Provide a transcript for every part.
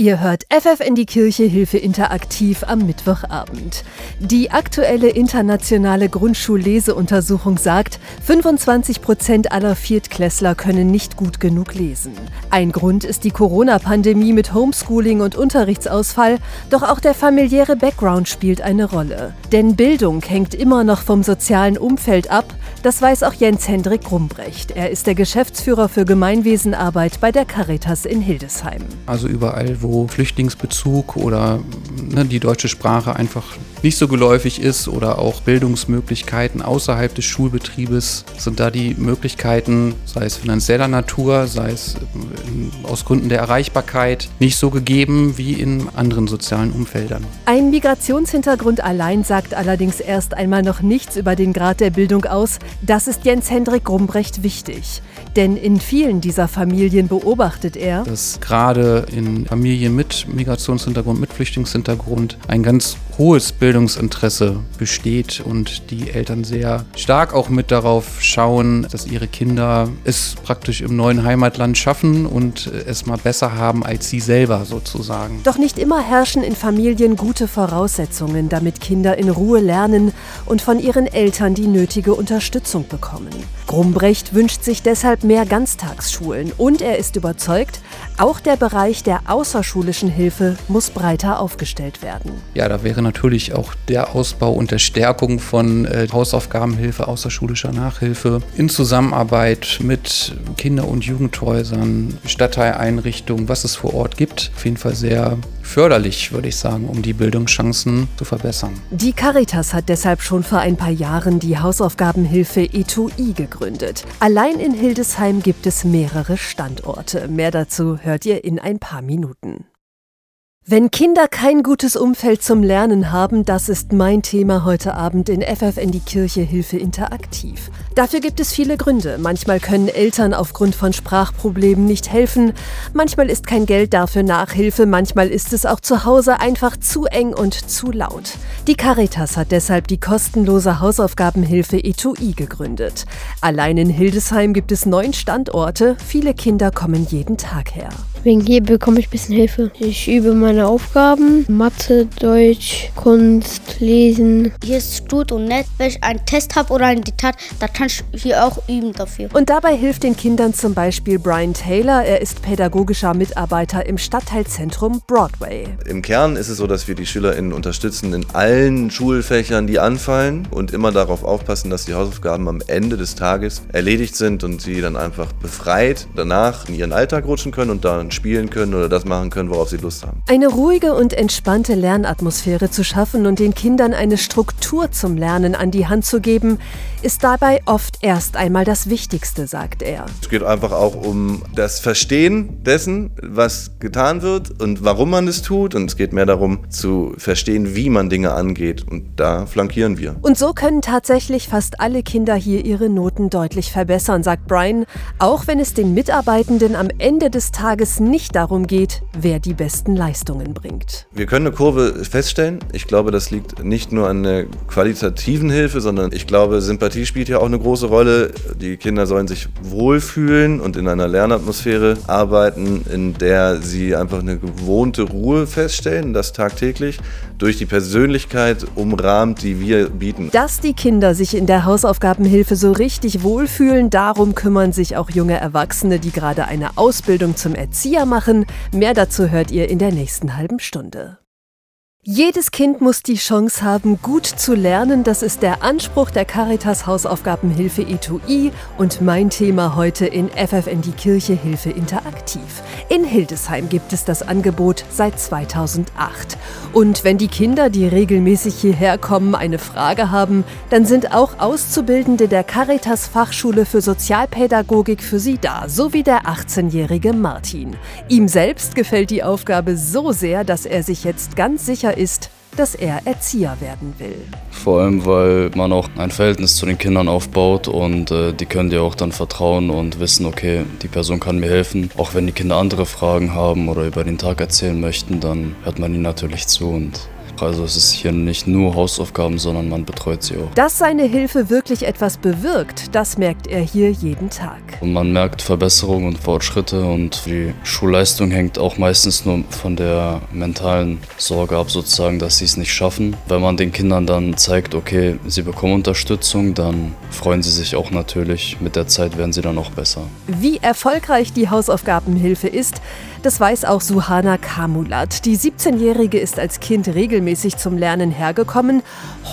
Ihr hört FF in die Kirche Hilfe interaktiv am Mittwochabend. Die aktuelle internationale Grundschulleseuntersuchung sagt, 25 Prozent aller Viertklässler können nicht gut genug lesen. Ein Grund ist die Corona-Pandemie mit Homeschooling und Unterrichtsausfall, doch auch der familiäre Background spielt eine Rolle. Denn Bildung hängt immer noch vom sozialen Umfeld ab, das weiß auch Jens Hendrik Grumbrecht. Er ist der Geschäftsführer für Gemeinwesenarbeit bei der Caritas in Hildesheim. Also überall, wo Flüchtlingsbezug oder ne, die deutsche Sprache einfach nicht so geläufig ist oder auch Bildungsmöglichkeiten außerhalb des Schulbetriebes sind da die Möglichkeiten, sei es finanzieller Natur, sei es ähm, aus Gründen der Erreichbarkeit, nicht so gegeben wie in anderen sozialen Umfeldern. Ein Migrationshintergrund allein sagt allerdings erst einmal noch nichts über den Grad der Bildung aus. Das ist Jens Hendrik Grumbrecht wichtig. Denn in vielen dieser Familien beobachtet er, dass gerade in Familien mit Migrationshintergrund, mit Flüchtlingshintergrund ein ganz hohes Bildungsinteresse besteht und die Eltern sehr stark auch mit darauf schauen, dass ihre Kinder es praktisch im neuen Heimatland schaffen und es mal besser haben als sie selber sozusagen. Doch nicht immer herrschen in Familien gute Voraussetzungen, damit Kinder in Ruhe lernen und von ihren Eltern die nötige Unterstützung bekommen. Grumbrecht wünscht sich deshalb mehr Ganztagsschulen und er ist überzeugt, auch der Bereich der außerschulischen Hilfe muss breiter aufgestellt werden. Ja, da wäre natürlich auch der Ausbau und der Stärkung von äh, Hausaufgabenhilfe, außerschulischer Nachhilfe in Zusammenarbeit mit Kinder- und Jugendhäusern, Stadtteileinrichtungen, was es vor Ort gibt, auf jeden Fall sehr förderlich, würde ich sagen, um die Bildungschancen zu verbessern. Die Caritas hat deshalb schon vor ein paar Jahren die Hausaufgabenhilfe E2I gegründet. Allein in Hildesheim gibt es mehrere Standorte. Mehr dazu hört ihr in ein paar Minuten. Wenn Kinder kein gutes Umfeld zum Lernen haben, das ist mein Thema heute Abend in FF in die Kirche Hilfe interaktiv. Dafür gibt es viele Gründe. Manchmal können Eltern aufgrund von Sprachproblemen nicht helfen, manchmal ist kein Geld dafür Nachhilfe, manchmal ist es auch zu Hause einfach zu eng und zu laut. Die Caritas hat deshalb die kostenlose Hausaufgabenhilfe E2I gegründet. Allein in Hildesheim gibt es neun Standorte, viele Kinder kommen jeden Tag her. Wegen hier bekomme ich ein bisschen Hilfe. Ich übe meine Aufgaben. Mathe, Deutsch, Kunst, Lesen. Hier ist gut und nett. Wenn ich einen Test habe oder ein Diktat, dann kann ich hier auch üben dafür. Und dabei hilft den Kindern zum Beispiel Brian Taylor. Er ist pädagogischer Mitarbeiter im Stadtteilzentrum Broadway. Im Kern ist es so, dass wir die SchülerInnen unterstützen in allen Schulfächern, die anfallen und immer darauf aufpassen, dass die Hausaufgaben am Ende des Tages erledigt sind und sie dann einfach befreit danach in ihren Alltag rutschen können und dann spielen können oder das machen können, worauf sie Lust haben. Eine ruhige und entspannte Lernatmosphäre zu schaffen und den Kindern eine Struktur zum Lernen an die Hand zu geben, ist dabei oft erst einmal das Wichtigste, sagt er. Es geht einfach auch um das Verstehen dessen, was getan wird und warum man es tut. Und es geht mehr darum zu verstehen, wie man Dinge angeht. Und da flankieren wir. Und so können tatsächlich fast alle Kinder hier ihre Noten deutlich verbessern, sagt Brian, auch wenn es den Mitarbeitenden am Ende des Tages nicht darum geht, wer die besten Leistungen bringt. Wir können eine Kurve feststellen. Ich glaube, das liegt nicht nur an der qualitativen Hilfe, sondern ich glaube, Sympathie spielt ja auch eine große Rolle. Die Kinder sollen sich wohlfühlen und in einer Lernatmosphäre arbeiten, in der sie einfach eine gewohnte Ruhe feststellen, das tagtäglich durch die Persönlichkeit umrahmt, die wir bieten. Dass die Kinder sich in der Hausaufgabenhilfe so richtig wohlfühlen, darum kümmern sich auch junge Erwachsene, die gerade eine Ausbildung zum Erzieher machen. Mehr dazu hört ihr in der nächsten halben Stunde. Jedes Kind muss die Chance haben, gut zu lernen. Das ist der Anspruch der Caritas Hausaufgabenhilfe E2I und mein Thema heute in FFN die Kirche Hilfe Interaktiv. In Hildesheim gibt es das Angebot seit 2008. Und wenn die Kinder, die regelmäßig hierher kommen, eine Frage haben, dann sind auch Auszubildende der Caritas Fachschule für Sozialpädagogik für sie da, so wie der 18-jährige Martin. Ihm selbst gefällt die Aufgabe so sehr, dass er sich jetzt ganz sicher ist, dass er Erzieher werden will. Vor allem, weil man auch ein Verhältnis zu den Kindern aufbaut und äh, die können dir auch dann vertrauen und wissen, okay, die Person kann mir helfen. Auch wenn die Kinder andere Fragen haben oder über den Tag erzählen möchten, dann hört man ihnen natürlich zu und Also es ist hier nicht nur Hausaufgaben, sondern man betreut sie auch. Dass seine Hilfe wirklich etwas bewirkt, das merkt er hier jeden Tag. Und man merkt Verbesserungen und Fortschritte und die Schulleistung hängt auch meistens nur von der mentalen Sorge ab, sozusagen, dass sie es nicht schaffen. Wenn man den Kindern dann zeigt, okay, sie bekommen Unterstützung, dann freuen sie sich auch natürlich. Mit der Zeit werden sie dann auch besser. Wie erfolgreich die Hausaufgabenhilfe ist, das weiß auch Suhana Kamulat. Die 17-Jährige ist als Kind regelmäßig zum Lernen hergekommen.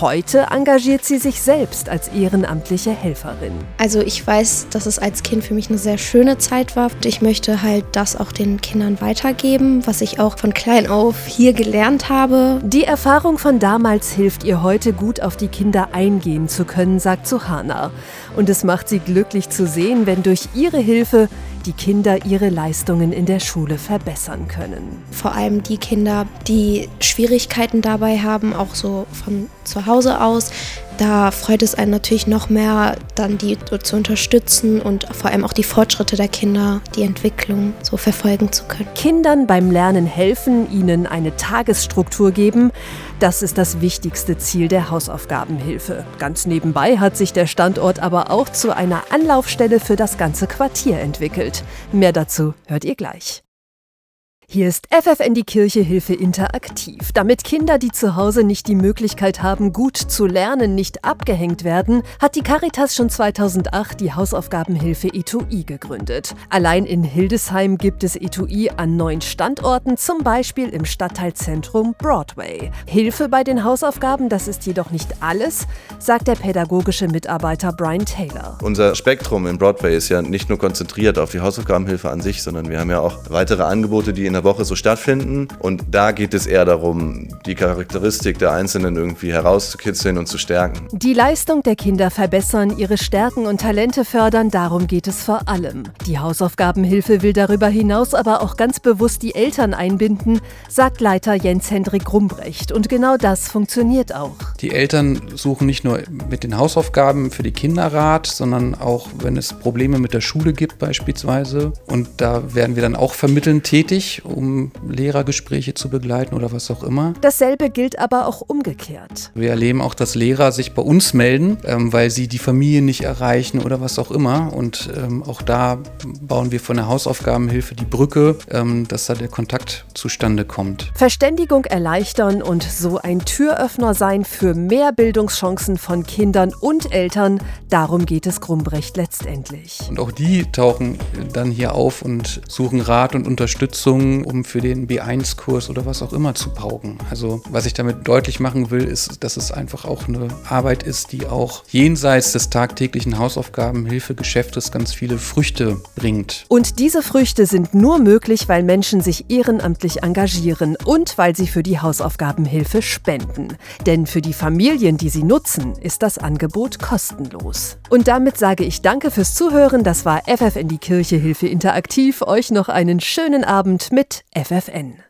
Heute engagiert sie sich selbst als ehrenamtliche Helferin. Also ich weiß, dass es als Kind für mich eine sehr schöne Zeit war. Ich möchte halt das auch den Kindern weitergeben, was ich auch von klein auf hier gelernt habe. Die Erfahrung von damals hilft ihr heute gut auf die Kinder eingehen zu können, sagt Suhana. Und es macht sie glücklich zu sehen, wenn durch ihre Hilfe die Kinder ihre Leistungen in der Schule verbessern können. Vor allem die Kinder, die Schwierigkeiten dabei haben, auch so von zu Hause aus, da freut es einen natürlich noch mehr, dann die zu unterstützen und vor allem auch die Fortschritte der Kinder, die Entwicklung so verfolgen zu können. Kindern beim Lernen helfen, ihnen eine Tagesstruktur geben, das ist das wichtigste Ziel der Hausaufgabenhilfe. Ganz nebenbei hat sich der Standort aber auch zu einer Anlaufstelle für das ganze Quartier entwickelt. Mehr dazu hört ihr gleich. Hier ist FFN die Kirche Hilfe interaktiv. Damit Kinder, die zu Hause nicht die Möglichkeit haben, gut zu lernen, nicht abgehängt werden, hat die Caritas schon 2008 die Hausaufgabenhilfe Etui gegründet. Allein in Hildesheim gibt es Etui an neun Standorten, zum Beispiel im Stadtteilzentrum Broadway. Hilfe bei den Hausaufgaben, das ist jedoch nicht alles, sagt der pädagogische Mitarbeiter Brian Taylor. Unser Spektrum in Broadway ist ja nicht nur konzentriert auf die Hausaufgabenhilfe an sich, sondern wir haben ja auch weitere Angebote, die in der Woche so stattfinden. Und da geht es eher darum, die Charakteristik der Einzelnen irgendwie herauszukitzeln und zu stärken. Die Leistung der Kinder verbessern, ihre Stärken und Talente fördern, darum geht es vor allem. Die Hausaufgabenhilfe will darüber hinaus aber auch ganz bewusst die Eltern einbinden, sagt Leiter Jens Hendrik Rumbrecht. Und genau das funktioniert auch. Die Eltern suchen nicht nur mit den Hausaufgaben für die Kinder Rat, sondern auch, wenn es Probleme mit der Schule gibt beispielsweise. Und da werden wir dann auch vermitteln tätig um Lehrergespräche zu begleiten oder was auch immer. Dasselbe gilt aber auch umgekehrt. Wir erleben auch, dass Lehrer sich bei uns melden, ähm, weil sie die Familie nicht erreichen oder was auch immer. Und ähm, auch da bauen wir von der Hausaufgabenhilfe die Brücke, ähm, dass da der Kontakt zustande kommt. Verständigung erleichtern und so ein Türöffner sein für mehr Bildungschancen von Kindern und Eltern, darum geht es Grumbrecht letztendlich. Und auch die tauchen dann hier auf und suchen Rat und Unterstützung um für den B1-Kurs oder was auch immer zu pauken. Also was ich damit deutlich machen will, ist, dass es einfach auch eine Arbeit ist, die auch jenseits des tagtäglichen Hausaufgabenhilfegeschäftes ganz viele Früchte bringt. Und diese Früchte sind nur möglich, weil Menschen sich ehrenamtlich engagieren und weil sie für die Hausaufgabenhilfe spenden. Denn für die Familien, die sie nutzen, ist das Angebot kostenlos. Und damit sage ich Danke fürs Zuhören. Das war FF in die Kirche Hilfe Interaktiv. Euch noch einen schönen Abend mit FFN.